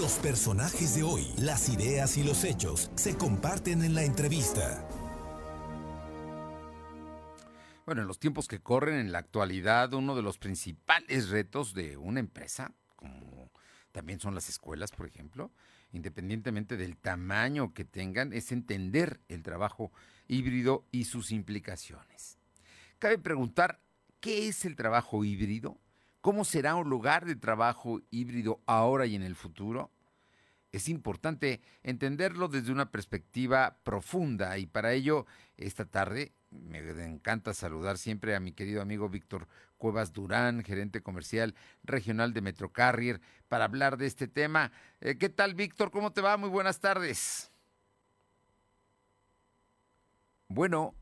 Los personajes de hoy, las ideas y los hechos se comparten en la entrevista. Bueno, en los tiempos que corren en la actualidad, uno de los principales retos de una empresa, como también son las escuelas, por ejemplo, independientemente del tamaño que tengan, es entender el trabajo híbrido y sus implicaciones. Cabe preguntar, ¿qué es el trabajo híbrido? ¿Cómo será un lugar de trabajo híbrido ahora y en el futuro? Es importante entenderlo desde una perspectiva profunda y para ello esta tarde me encanta saludar siempre a mi querido amigo Víctor Cuevas Durán, gerente comercial regional de Metrocarrier, para hablar de este tema. Eh, ¿Qué tal, Víctor? ¿Cómo te va? Muy buenas tardes. Bueno,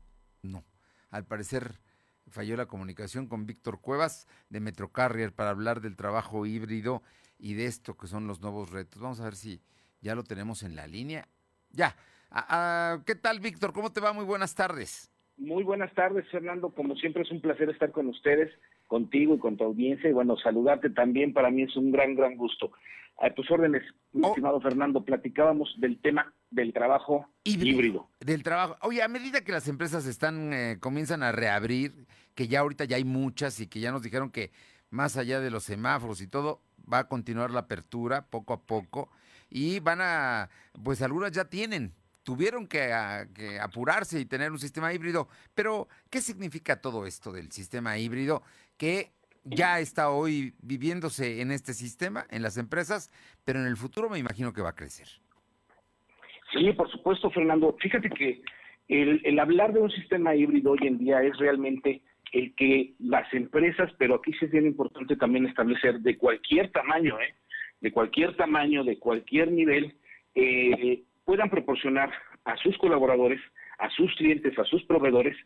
no. Al parecer falló la comunicación con Víctor Cuevas de Metrocarrier para hablar del trabajo híbrido y de esto que son los nuevos retos. Vamos a ver si ya lo tenemos en la línea. Ya. Ah, ah, ¿Qué tal, Víctor? ¿Cómo te va? Muy buenas tardes. Muy buenas tardes, Fernando. Como siempre es un placer estar con ustedes, contigo y con tu audiencia. Y bueno, saludarte también para mí es un gran, gran gusto. A tus órdenes, mi oh. estimado Fernando, platicábamos del tema del trabajo híbrido. Del trabajo. Oye, a medida que las empresas están eh, comienzan a reabrir, que ya ahorita ya hay muchas y que ya nos dijeron que más allá de los semáforos y todo, va a continuar la apertura poco a poco y van a, pues algunas ya tienen, tuvieron que, que, apurarse y tener un sistema híbrido. Pero, ¿qué significa todo esto del sistema híbrido que ya está hoy viviéndose en este sistema, en las empresas, pero en el futuro me imagino que va a crecer? Sí, por supuesto, Fernando. Fíjate que el, hablar de un sistema híbrido hoy en día es realmente el que las empresas, pero aquí sí es bien importante también establecer de cualquier tamaño, ¿eh? de cualquier tamaño, de cualquier nivel, eh, puedan proporcionar a sus colaboradores, a sus clientes, a sus proveedores,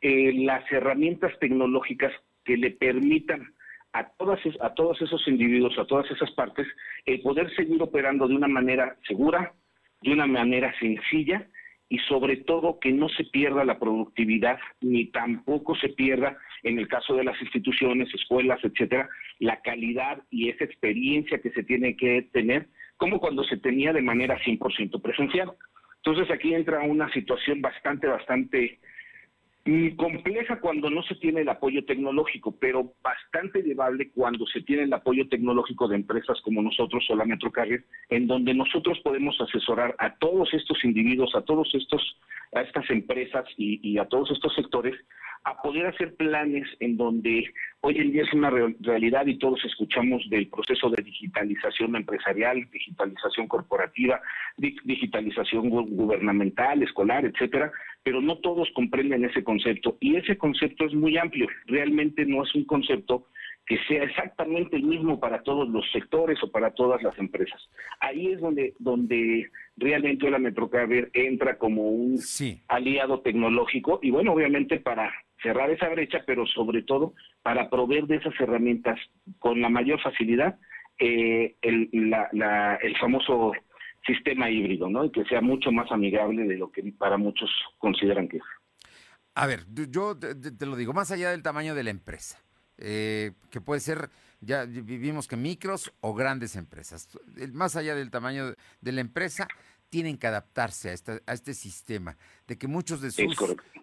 eh, las herramientas tecnológicas que le permitan a, todas, a todos esos individuos, a todas esas partes, el poder seguir operando de una manera segura, de una manera sencilla y sobre todo que no se pierda la productividad ni tampoco se pierda en el caso de las instituciones, escuelas, etcétera, la calidad y esa experiencia que se tiene que tener como cuando se tenía de manera 100% presencial. Entonces aquí entra una situación bastante bastante compleja cuando no se tiene el apoyo tecnológico, pero bastante llevable cuando se tiene el apoyo tecnológico de empresas como nosotros o la Metrocarrier, en donde nosotros podemos asesorar a todos estos individuos, a todos estos, a estas empresas y a todos estos sectores a poder hacer planes en donde hoy en día es una realidad y todos escuchamos del proceso de digitalización empresarial, digitalización corporativa, digitalización gubernamental, escolar, etcétera, pero no todos comprenden ese concepto. Y ese concepto es muy amplio, realmente no es un concepto que sea exactamente el mismo para todos los sectores o para todas las empresas. Ahí es donde, donde realmente la Metrocarrier entra como un aliado tecnológico y bueno, obviamente para cerrar esa brecha, pero sobre todo para proveer de esas herramientas con la mayor facilidad eh, el, famoso sistema híbrido, ¿no? Y que sea mucho más amigable de lo que para muchos consideran que es. A ver, yo te, lo digo, más allá del tamaño de la empresa, eh, que puede ser, ya vivimos que micros o grandes empresas, más allá del tamaño de la empresa, tienen que adaptarse a, a este sistema, de que muchos de sus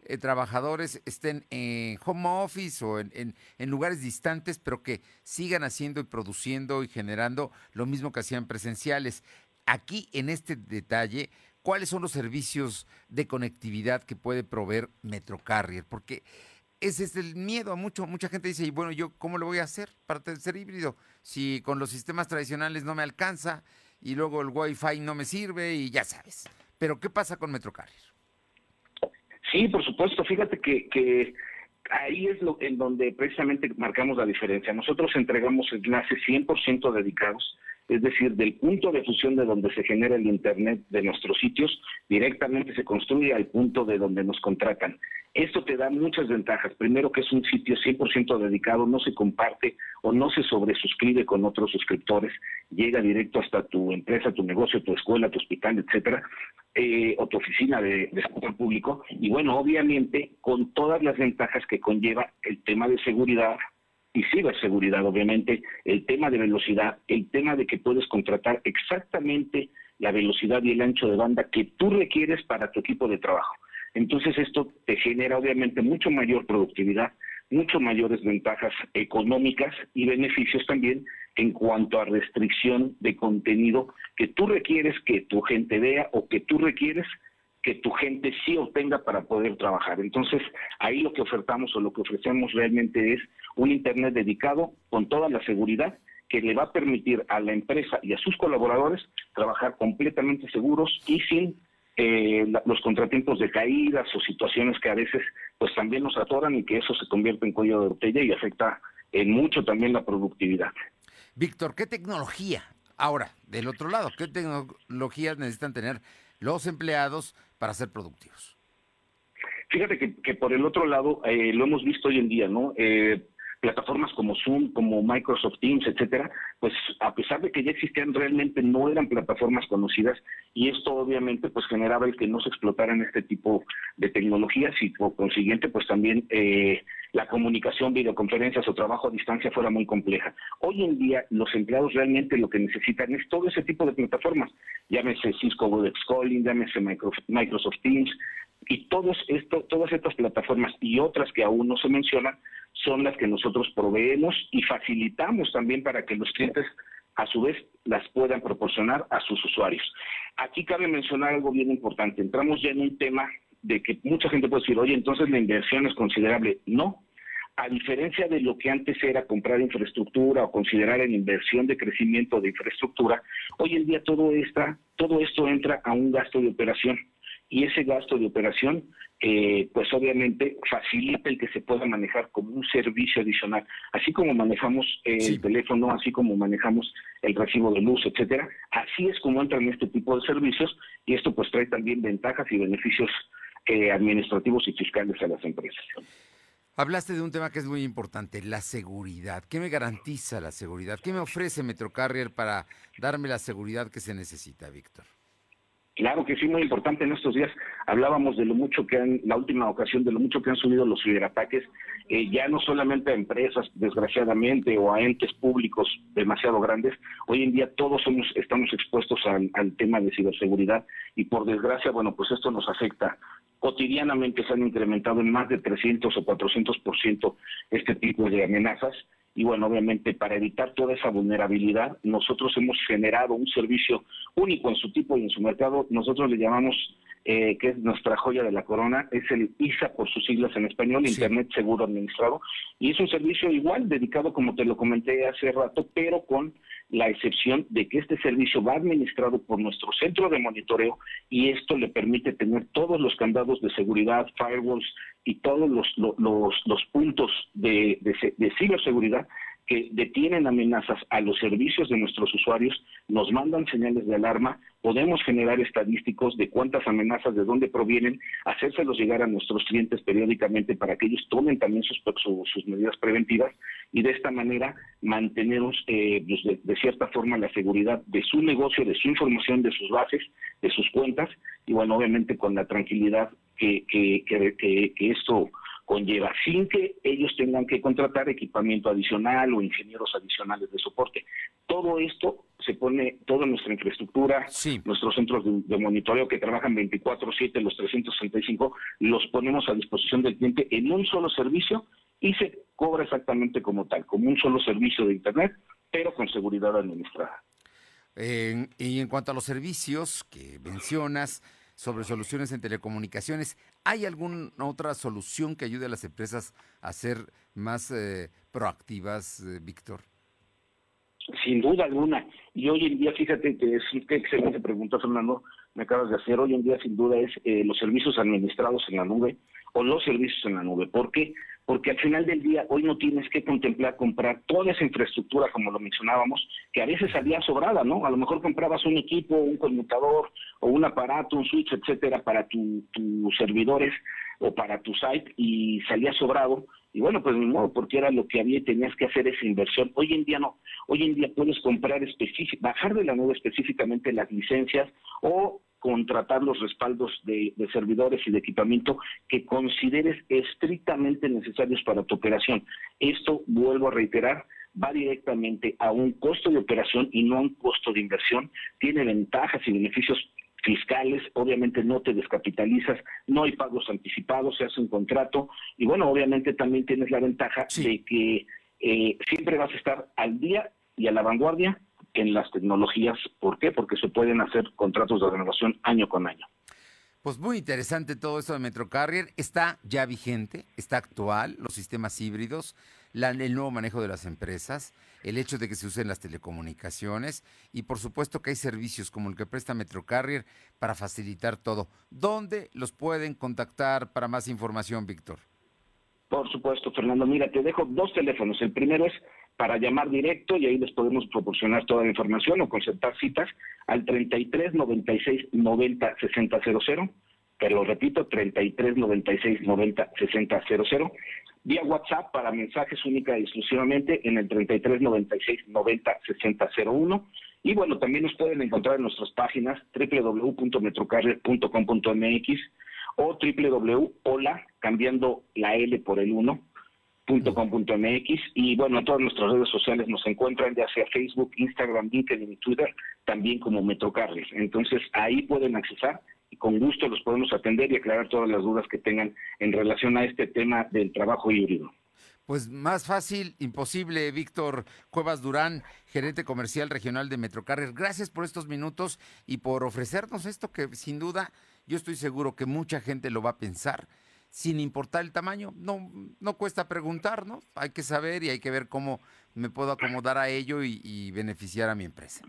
eh, trabajadores estén en home office o en, en, lugares distantes, pero que sigan haciendo y produciendo y generando lo mismo que hacían presenciales. Aquí, en este detalle, ¿cuáles son los servicios de conectividad que puede proveer Metrocarrier? Porque ese es el miedo a mucho, mucha gente dice, y bueno, yo cómo lo voy a hacer para ser híbrido si con los sistemas tradicionales no me alcanza y luego el Wi-Fi no me sirve y ya sabes. Pero ¿qué pasa con Metrocarrier? Sí, por supuesto. Fíjate que, que ahí es lo en donde precisamente marcamos la diferencia. Nosotros entregamos enlaces 100% dedicados, es decir, del punto de fusión de donde se genera el Internet de nuestros sitios, directamente se construye al punto de donde nos contratan. Esto te da muchas ventajas. Primero que es un sitio 100% dedicado, no se comparte o no se sobresuscribe con otros suscriptores, llega directo hasta tu empresa, tu negocio, tu escuela, tu hospital, etcétera, eh, o tu oficina de, de sector público. Y bueno, obviamente con todas las ventajas que conlleva el tema de seguridad, y ciberseguridad, obviamente, el tema de velocidad, el tema de que puedes contratar exactamente la velocidad y el ancho de banda que tú requieres para tu equipo de trabajo. Entonces esto te genera obviamente mucho mayor productividad, mucho mayores ventajas económicas y beneficios también en cuanto a restricción de contenido que tú requieres que tu gente vea o que tú requieres que tu gente sí obtenga para poder trabajar. Entonces, ahí lo que ofertamos o lo que ofrecemos realmente es un Internet dedicado con toda la seguridad que le va a permitir a la empresa y a sus colaboradores trabajar completamente seguros y sin eh, los contratiempos de caídas o situaciones que a veces pues también nos atoran y que eso se convierte en cuello de botella y afecta en mucho también la productividad. Víctor, ¿qué tecnología? Ahora, del otro lado, ¿qué tecnologías necesitan tener los empleados para ser productivos? Fíjate que, por el otro lado, eh, lo hemos visto hoy en día, ¿no? Eh, plataformas como Zoom, como Microsoft Teams, etcétera, pues a pesar de que ya existían, realmente no eran plataformas conocidas y esto obviamente pues generaba el que no se explotaran este tipo de tecnologías y por consiguiente pues también eh, la comunicación, videoconferencias o trabajo a distancia fuera muy compleja. Hoy en día los empleados realmente lo que necesitan es todo ese tipo de plataformas, llámese Cisco Webex Calling, llámese Microsoft Teams, y todos esto, todas estas plataformas y otras que aún no se mencionan son las que nosotros proveemos y facilitamos también para que los clientes a su vez las puedan proporcionar a sus usuarios. Aquí cabe mencionar algo bien importante. Entramos ya en un tema de que mucha gente puede decir, oye, entonces la inversión es considerable. No, a diferencia de lo que antes era comprar infraestructura o considerar en inversión de crecimiento de infraestructura, hoy en día todo, esta, todo esto entra a un gasto de operación y ese gasto de operación, eh, pues obviamente facilita el que se pueda manejar como un servicio adicional, así como manejamos el teléfono, así como manejamos el recibo de luz, etcétera, así es como entran este tipo de servicios y esto pues trae también ventajas y beneficios eh, administrativos y fiscales a las empresas. Hablaste de un tema que es muy importante, la seguridad. ¿Qué me garantiza la seguridad? ¿Qué me ofrece Metrocarrier para darme la seguridad que se necesita, Víctor? Claro que sí, muy importante. En estos días hablábamos de lo mucho que han, la última ocasión, de lo mucho que han subido los ciberataques, eh, ya no solamente a empresas, desgraciadamente, o a entes públicos demasiado grandes. Hoy en día todos somos, estamos expuestos al, al tema de ciberseguridad y por desgracia, bueno, pues esto nos afecta. Cotidianamente se han incrementado en más de 300 o 400 por ciento este tipo de amenazas y bueno, obviamente para evitar toda esa vulnerabilidad, nosotros hemos generado un servicio único en su tipo y en su mercado. Nosotros le llamamos, eh, que es nuestra joya de la corona, es el ISA por sus siglas en español, Internet Seguro Administrado. Y es un servicio igual, dedicado, como te lo comenté hace rato, pero con la excepción de que este servicio va administrado por nuestro centro de monitoreo y esto le permite tener todos los candados de seguridad, firewalls y todos los, los, puntos de, de ciberseguridad que detienen amenazas a los servicios de nuestros usuarios, nos mandan señales de alarma, podemos generar estadísticos de cuántas amenazas, de dónde provienen, hacérselos llegar a nuestros clientes periódicamente para que ellos tomen también sus, medidas preventivas y de esta manera mantener eh, pues, de, cierta forma la seguridad de su negocio, de su información, de sus bases, de sus cuentas y bueno, obviamente con la tranquilidad que, que, que, que esto conlleva, sin que ellos tengan que contratar equipamiento adicional o ingenieros adicionales de soporte. Todo esto se pone, toda nuestra infraestructura, nuestros centros de, monitoreo que trabajan 24/7, los 365, los ponemos a disposición del cliente en un solo servicio y se cobra exactamente como tal, como un solo servicio de Internet, pero con seguridad administrada. y en cuanto a los servicios que mencionas, sobre soluciones en telecomunicaciones. ¿Hay alguna otra solución que ayude a las empresas a ser más eh, proactivas, eh, Víctor? Sin duda alguna. Y hoy en día, fíjate que es qué excelente pregunta, Fernando, me acabas de hacer. Hoy en día, sin duda, es eh, los servicios administrados en la nube o los servicios en la nube. ¿Por qué? porque al final del día hoy no tienes que contemplar comprar toda esa infraestructura, como lo mencionábamos, que a veces salía sobrada, ¿no? A lo mejor comprabas un equipo, un conmutador o un aparato, un switch, etcétera, para tus servidores o para tu site y salía sobrado. Y bueno, pues ni modo, porque era lo que había y tenías que hacer esa inversión. Hoy en día no. Hoy en día puedes comprar bajar de la nube específicamente las licencias o contratar los respaldos de, servidores y de equipamiento que consideres estrictamente necesarios para tu operación. Esto, vuelvo a reiterar, va directamente a un costo de operación y no a un costo de inversión. Tiene ventajas y beneficios fiscales, obviamente no te descapitalizas, no hay pagos anticipados, se hace un contrato y bueno, obviamente también tienes la ventaja de que eh, siempre vas a estar al día y a la vanguardia en las tecnologías. ¿Por qué? Porque se pueden hacer contratos de renovación año con año. Pues muy interesante todo esto de Metrocarrier. Está ya vigente, está actual, los sistemas híbridos, el nuevo manejo de las empresas, el hecho de que se usen las telecomunicaciones y por supuesto que hay servicios como el que presta Metrocarrier para facilitar todo. ¿Dónde los pueden contactar para más información, Víctor? Por supuesto, Fernando. Mira, te dejo dos teléfonos. El primero es para llamar directo y ahí les podemos proporcionar toda la información o concertar citas al 33 96 90 60 00. Pero repito, 33 96 90 60 00. Vía WhatsApp para mensajes única y exclusivamente en el 33 96 90 60 01. Y bueno, también nos pueden encontrar en nuestras páginas www.metrocarrier.com.mx o www.hola, cambiando la L por el 1, .com.mx y bueno, en todas nuestras redes sociales nos encuentran ya sea Facebook, Instagram, LinkedIn y Twitter, también como Metrocarrier. Entonces ahí pueden accesar y con gusto los podemos atender y aclarar todas las dudas que tengan en relación a este tema del trabajo híbrido. Pues más fácil, imposible, Víctor Cuevas Durán, gerente comercial regional de Metrocarrier. Gracias por estos minutos y por ofrecernos esto que sin duda yo estoy seguro que mucha gente lo va a pensar sin importar el tamaño. No, no cuesta preguntar, ¿no? Hay que saber y hay que ver cómo me puedo acomodar a ello y, beneficiar a mi empresa.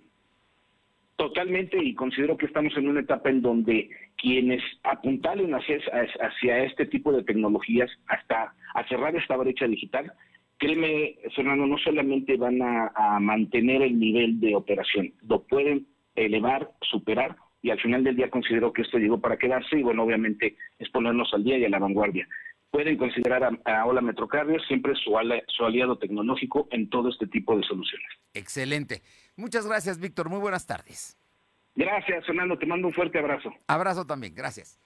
Totalmente, y considero que estamos en una etapa en donde quienes apuntalen hacia, hacia este tipo de tecnologías, hasta a cerrar esta brecha digital, créeme, Fernando, no solamente van a mantener el nivel de operación, lo pueden elevar, superar y al final del día considero que esto llegó para quedarse y bueno, obviamente es ponernos al día y a la vanguardia. Pueden considerar a, a Hola Metrocarrier siempre su, su aliado tecnológico en todo este tipo de soluciones. Excelente. Muchas gracias, Víctor. Muy buenas tardes. Gracias, Fernando. Te mando un fuerte abrazo. Abrazo también. Gracias.